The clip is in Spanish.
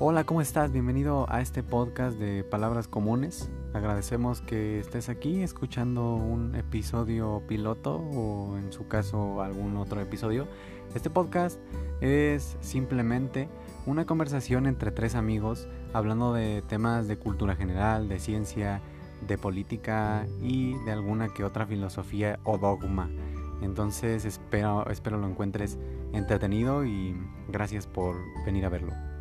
Hola, ¿cómo estás? Bienvenido a este podcast de Palabras Comunes. Agradecemos que estés aquí escuchando un episodio piloto o en su caso algún otro episodio. Este podcast es simplemente una conversación entre tres amigos hablando de temas de cultura general, de ciencia, de política y de alguna que otra filosofía o dogma. Entonces espero, espero lo encuentres entretenido y gracias por venir a verlo.